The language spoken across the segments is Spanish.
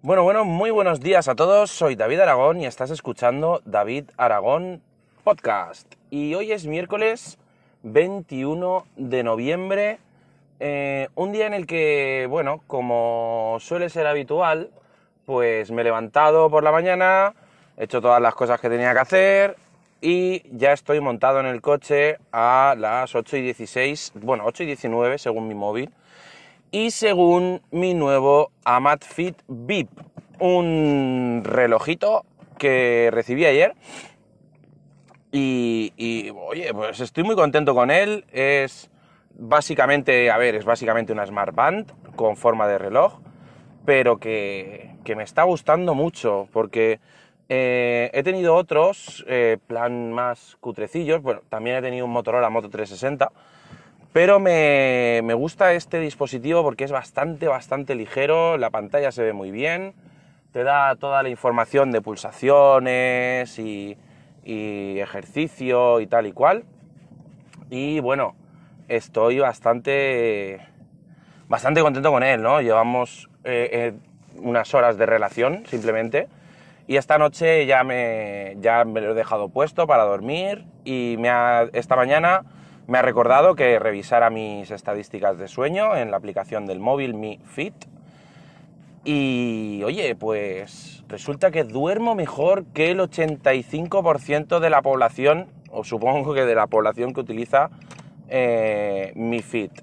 Bueno, bueno, muy buenos días a todos. Soy David Aragón y estás escuchando David Aragón Podcast. Y hoy es miércoles 21 de noviembre, eh, un día en el que, bueno, como suele ser habitual, pues me he levantado por la mañana, he hecho todas las cosas que tenía que hacer y ya estoy montado en el coche a las 8 y 16, bueno, 8 y 19 según mi móvil y según mi nuevo Amazfit VIP, un relojito que recibí ayer y, y, oye, pues estoy muy contento con él, es básicamente, a ver, es básicamente una Smart Band con forma de reloj, pero que, que me está gustando mucho porque eh, he tenido otros, eh, plan más cutrecillos, bueno, también he tenido un Motorola Moto 360, pero me, me, gusta este dispositivo porque es bastante, bastante ligero, la pantalla se ve muy bien, te da toda la información de pulsaciones y, ejercicio y tal y cual. Y bueno, estoy bastante, bastante contento con él, ¿no? Llevamos eh, eh, unas horas de relación simplemente. Y esta noche ya me, ya me lo he dejado puesto para dormir y me ha, esta mañana me ha recordado que revisara mis estadísticas de sueño en la aplicación del móvil Mi Fit. Y oye, pues resulta que duermo mejor que el 85% de la población, o supongo que de la población que utiliza eh, Mi Fit.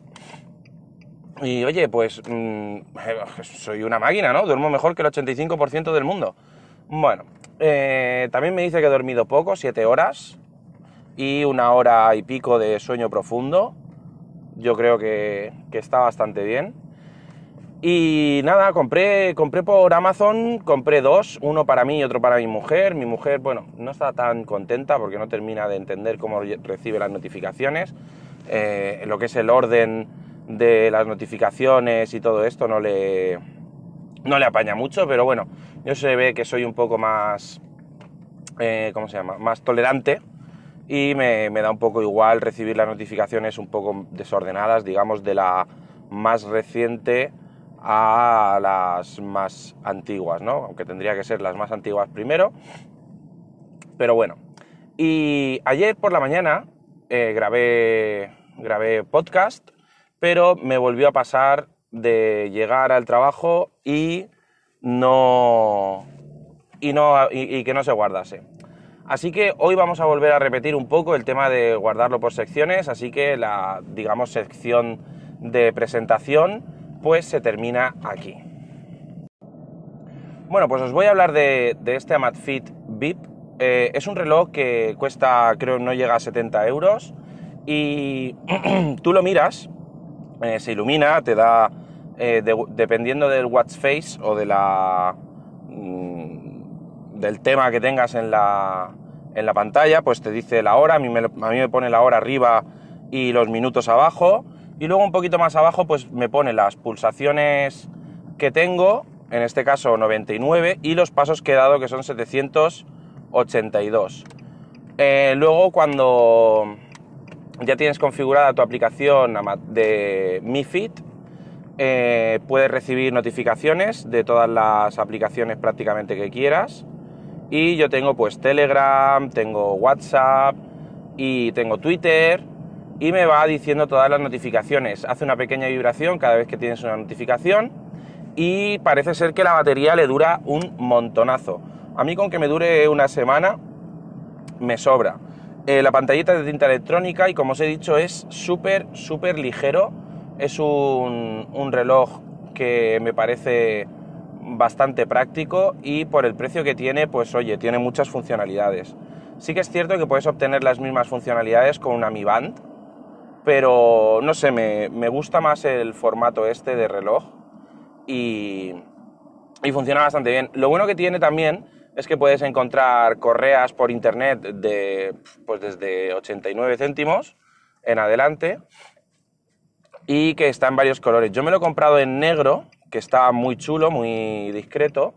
Y oye, pues mmm, soy una máquina, ¿no? Duermo mejor que el 85% del mundo. Bueno, eh, también me dice que he dormido poco, 7 horas, y una hora y pico de sueño profundo. Yo creo que, que, está bastante bien. Y nada, compré, compré por Amazon, compré dos, uno para mí y otro para mi mujer. Mi mujer, bueno, no está tan contenta porque no termina de entender cómo recibe las notificaciones. Eh, lo que es el orden de las notificaciones y todo esto no le, no le apaña mucho, pero bueno, yo se ve que soy un poco más, eh, ¿cómo se llama? Más tolerante y me, me, da un poco igual recibir las notificaciones un poco desordenadas, digamos, de la más reciente a las más antiguas, ¿no? Aunque tendría que ser las más antiguas primero. Pero bueno. Y ayer por la mañana eh, grabé, grabé podcast, pero me volvió a pasar de llegar al trabajo y no, y, no, y, y que no se guardase. Así que hoy vamos a volver a repetir un poco el tema de guardarlo por secciones, así que la, digamos, sección de presentación pues se termina aquí. Bueno, pues os voy a hablar de, este Amazfit VIP. Eh, es un reloj que cuesta, creo, no llega a 70 euros y tú lo miras, eh, se ilumina, te da, eh, de, dependiendo del watch face o de la del tema que tengas en la, en la pantalla, pues te dice la hora, a mí, me, a mí me pone la hora arriba y los minutos abajo, y luego un poquito más abajo pues me pone las pulsaciones que tengo, en este caso 99, y los pasos que he dado que son 782. Eh, luego cuando ya tienes configurada tu aplicación de Mi Fit, eh, puedes recibir notificaciones de todas las aplicaciones prácticamente que quieras y yo tengo pues Telegram, tengo WhatsApp y tengo Twitter y me va diciendo todas las notificaciones. Hace una pequeña vibración cada vez que tienes una notificación y parece ser que la batería le dura un montonazo. A mí con que me dure una semana me sobra. Eh, la pantallita de tinta electrónica y como os he dicho es súper, súper ligero. Es un, un reloj que me parece bastante práctico y por el precio que tiene, pues oye, tiene muchas funcionalidades. Sí que es cierto que puedes obtener las mismas funcionalidades con una Mi Band, pero no sé, me, me gusta más el formato este de reloj y, y, funciona bastante bien. Lo bueno que tiene también es que puedes encontrar correas por internet de pues desde 89 céntimos en adelante y que está en varios colores. Yo me lo he comprado en negro que está muy chulo, muy discreto.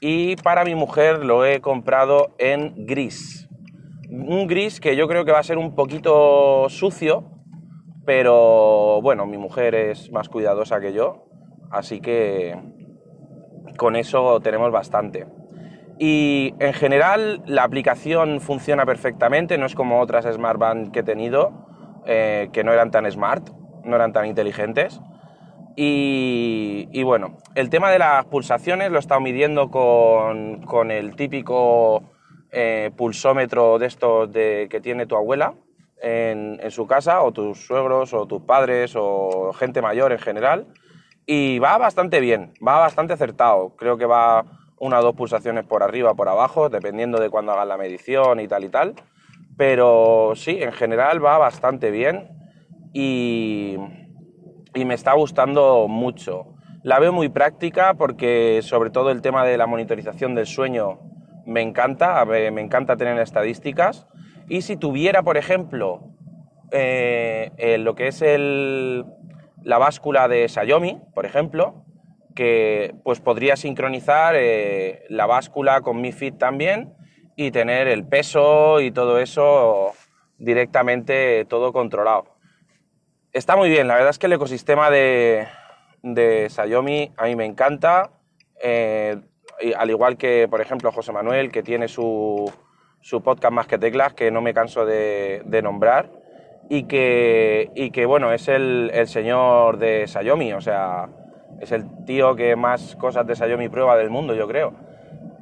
Y para mi mujer lo he comprado en gris. Un gris que yo creo que va a ser un poquito sucio, pero bueno, mi mujer es más cuidadosa que yo, así que, con eso tenemos bastante. Y en general la aplicación funciona perfectamente, no es como otras smartband que he tenido, eh, que no eran tan smart, no eran tan inteligentes. Y, bueno, el tema de las pulsaciones lo he estado midiendo con, el típico eh, pulsómetro de estos de, que tiene tu abuela en, en, su casa, o tus suegros, o tus padres, o gente mayor en general. Y va bastante bien, va bastante acertado. Creo que va una o dos pulsaciones por arriba o por abajo, dependiendo de cuándo hagan la medición y tal y tal. Pero sí, en general va bastante bien y, y me está gustando mucho. La veo muy práctica porque sobre todo el tema de la monitorización del sueño me encanta, me encanta tener estadísticas. Y si tuviera, por ejemplo, eh, lo que es el, la báscula de Xiaomi, por ejemplo, que pues podría sincronizar eh, la báscula con Mi Fit también y tener el peso y todo eso directamente todo controlado. Está muy bien, la verdad es que el ecosistema de, de a mí me encanta, eh, al igual que por ejemplo José Manuel que tiene su, su podcast Más que Teclas que no me canso de, nombrar y que, y que bueno, es el, el señor de Xiaomi, o sea, es el tío que más cosas de Xiaomi prueba del mundo, yo creo.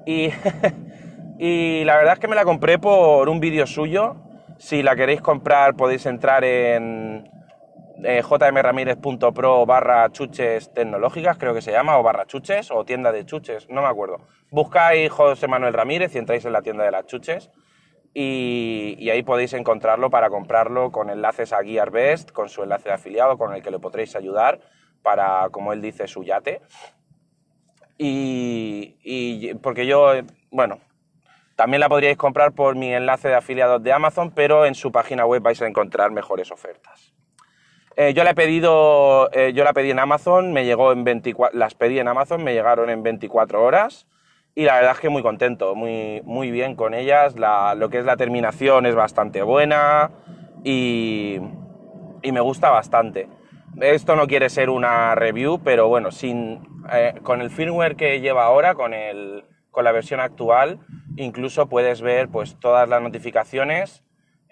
Y Y la verdad es que me la compré por un vídeo suyo. Si la queréis comprar podéis entrar en eh, jmramírez.pro barra chuches tecnológicas, creo que se llama, o barra chuches, o tienda de chuches, no me acuerdo. Buscáis José Manuel Ramírez y entráis en la tienda de las chuches. Y, ahí podéis encontrarlo para comprarlo con enlaces a GearBest, con su enlace de afiliado, con el que le podréis ayudar para, como él dice, su yate. Y, y porque yo, bueno, también la podríais comprar por mi enlace de afiliados de Amazon, pero en su página web vais a encontrar mejores ofertas. Eh, yo la he pedido, eh, yo la pedí en Amazon, me llegó en 24, las pedí en Amazon, me llegaron en 24 horas y la verdad es que muy contento, muy, muy bien con ellas. lo que es la terminación es bastante buena y, me gusta bastante. Esto no quiere ser una review, pero bueno, sin, eh, con el firmware que lleva ahora, con, el, con la versión actual, incluso puedes ver pues, todas las notificaciones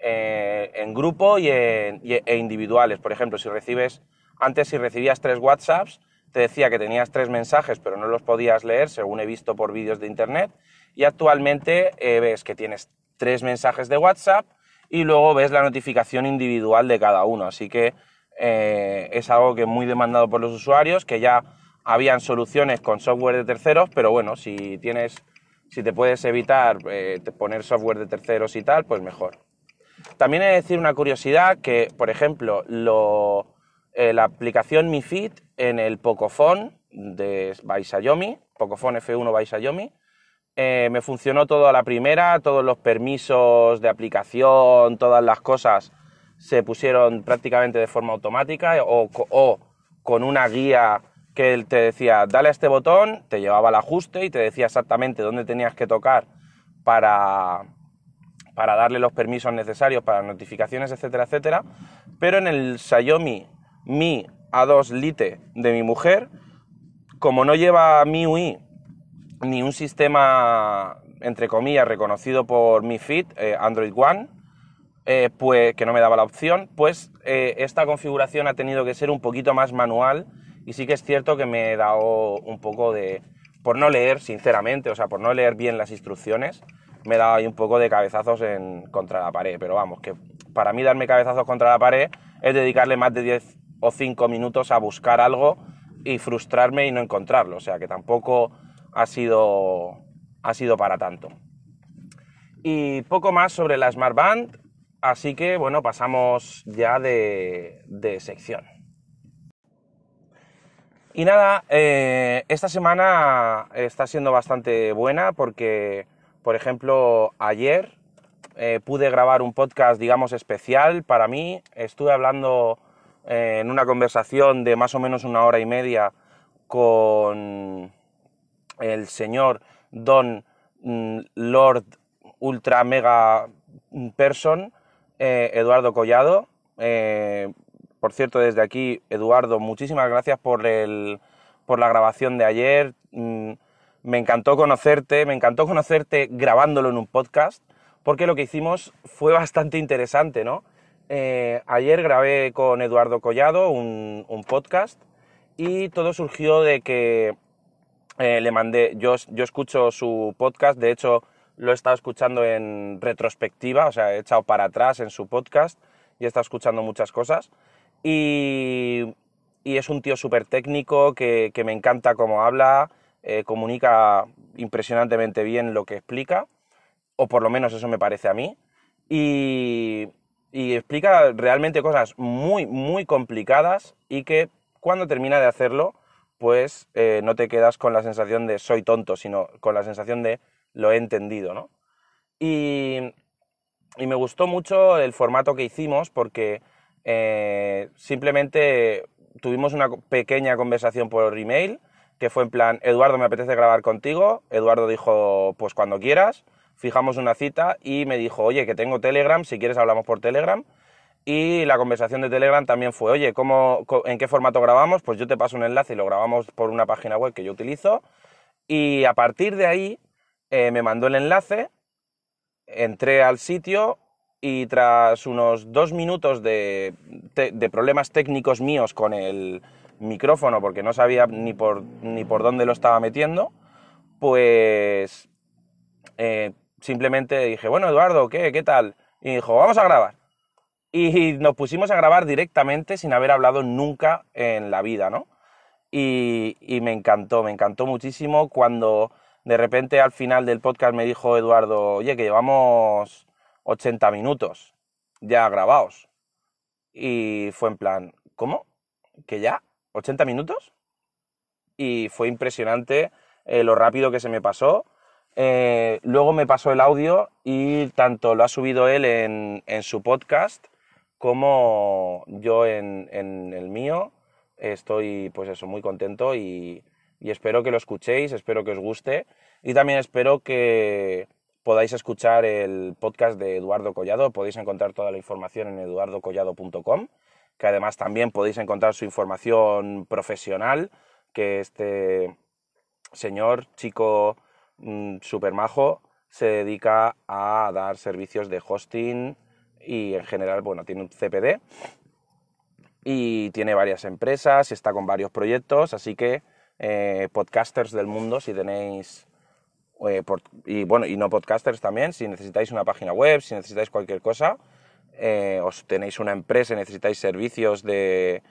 eh, en grupo y, e individuales. Por ejemplo, si recibes, antes si recibías tres WhatsApps, te decía que tenías tres mensajes, pero no los podías leer, según he visto por vídeos de internet, y actualmente eh, ves que tienes tres mensajes de WhatsApp y luego ves la notificación individual de cada uno. Así que eh, es algo que es muy demandado por los usuarios, que ya habían soluciones con software de terceros, pero bueno, si tienes si te puedes evitar eh, poner software de terceros y tal, pues mejor. También he de decir una curiosidad que, por ejemplo, eh, la aplicación Mi Fit en el Pocophone de by Xiaomi, Pocophone F1 by Xiaomi, eh, me funcionó todo a la primera, todos los permisos de aplicación, todas las cosas se pusieron prácticamente de forma automática o, con una guía que él te decía, dale a este botón, te llevaba el ajuste y te decía exactamente dónde tenías que tocar para, para darle los permisos necesarios para notificaciones, etcétera, etcétera. Pero en el Xiaomi Mi A2 Lite de mi mujer, como no lleva MIUI ni un sistema, entre comillas, reconocido por Mi Fit, eh, Android One, eh, pues, que no me daba la opción, pues eh, esta configuración ha tenido que ser un poquito más manual y sí que es cierto que me he dado un poco de, por no leer, sinceramente, o sea, por no leer bien las instrucciones, me he dado ahí un poco de cabezazos en, contra la pared. Pero vamos, que para mí darme cabezazos contra la pared es dedicarle más de 10 o 5 minutos a buscar algo y frustrarme y no encontrarlo. O sea, que tampoco ha sido, ha sido para tanto. Y poco más sobre la Smart Band, así que bueno, pasamos ya de, de sección. Y nada, eh, esta semana está siendo bastante buena porque, por ejemplo, ayer eh, pude grabar un podcast, digamos, especial para mí. Estuve hablando eh, en una conversación de más o menos una hora y media con el señor Don mm, Lord Ultra Mega Person, Eduardo Collado. Por cierto, desde aquí, Eduardo, muchísimas gracias por, el, por la grabación de ayer. Mm, me encantó conocerte, me encantó conocerte grabándolo en un podcast, porque lo que hicimos fue bastante interesante, ¿no? Eh, ayer grabé con Eduardo Collado un, podcast y todo surgió de que eh, le mandé, yo, yo escucho su podcast, de hecho lo he estado escuchando en retrospectiva, o sea, he echado para atrás en su podcast y he estado escuchando muchas cosas. Y, es un tío súper técnico que, me encanta cómo habla, eh, comunica impresionantemente bien lo que explica, o por lo menos eso me parece a mí. Y, explica realmente cosas muy, muy complicadas y que cuando termina de hacerlo, pues eh, no te quedas con la sensación de soy tonto, sino con la sensación de lo he entendido, ¿no? Y, me gustó mucho el formato que hicimos porque eh, simplemente tuvimos una pequeña conversación por email que fue en plan, Eduardo, me apetece grabar contigo. Eduardo dijo, pues cuando quieras. Fijamos una cita y me dijo, oye, que tengo Telegram, si quieres hablamos por Telegram. Y la conversación de Telegram también fue, oye, ¿cómo, ¿en qué formato grabamos? Pues yo te paso un enlace y lo grabamos por una página web que yo utilizo. Y a partir de ahí eh, me mandó el enlace, entré al sitio y tras unos dos minutos de, problemas técnicos míos con el micrófono, porque no sabía ni por, ni por dónde lo estaba metiendo, pues eh, simplemente dije, bueno, Eduardo, ¿qué? ¿Qué tal? Y dijo, vamos a grabar. Y nos pusimos a grabar directamente sin haber hablado nunca en la vida, ¿no? Y, y me encantó, me encantó muchísimo cuando de repente al final del podcast me dijo Eduardo, oye, que llevamos 80 minutos ya grabados. Y fue en plan, ¿cómo? ¿Que ya? ¿80 minutos? Y fue impresionante eh, lo rápido que se me pasó. Eh, luego me pasó el audio y tanto lo ha subido él en, su podcast como yo en, el mío. Estoy, pues eso, muy contento y, y espero que lo escuchéis, espero que os guste y también espero que podáis escuchar el podcast de Eduardo Collado, podéis encontrar toda la información en eduardocollado.com, que además también podéis encontrar su información profesional, que este señor, chico mm, super majo, se dedica a dar servicios de hosting y en general, bueno, tiene un CPD y tiene varias empresas, está con varios proyectos, así que eh, podcasters del mundo, si tenéis, eh, y bueno, y no podcasters también, si necesitáis una página web, si necesitáis cualquier cosa, eh, os tenéis una empresa y necesitáis servicios de,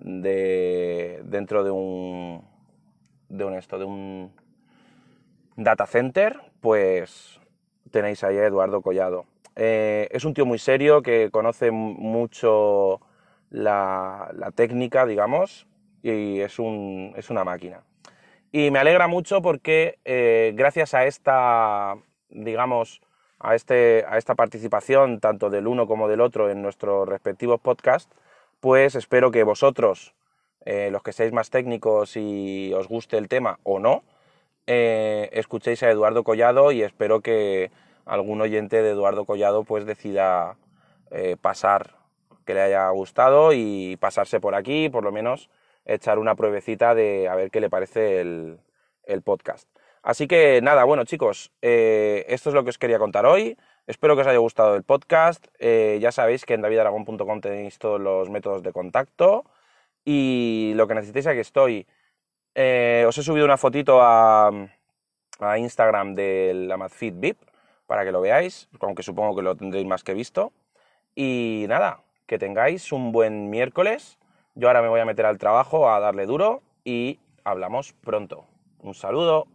de dentro de un, de un esto, de un data center, pues tenéis ahí a Eduardo Collado. es un tío muy serio que conoce mucho la, la técnica, digamos, y es, un, es una máquina. Y me alegra mucho porque eh, gracias a esta, digamos, a, este, a esta participación tanto del uno como del otro en nuestros respectivos podcasts, pues espero que vosotros, eh, los que seáis más técnicos y os guste el tema o no, eh, escuchéis a Eduardo Collado y espero que algún oyente de Eduardo Collado pues decida pasar, que le haya gustado y pasarse por aquí, por lo menos echar una pruebecita de a ver qué le parece el, podcast. Así que nada, bueno chicos, eh, esto es lo que os quería contar hoy. Espero que os haya gustado el podcast. Eh, ya sabéis que en davidaragón.com tenéis todos los métodos de contacto y lo que necesitéis aquí estoy. Eh, os he subido una fotito a, a Instagram del Amazfit VIP para que lo veáis, aunque supongo que lo tendréis más que visto. Y nada, que tengáis un buen miércoles yo ahora me voy a meter al trabajo a darle duro y hablamos pronto. Un saludo.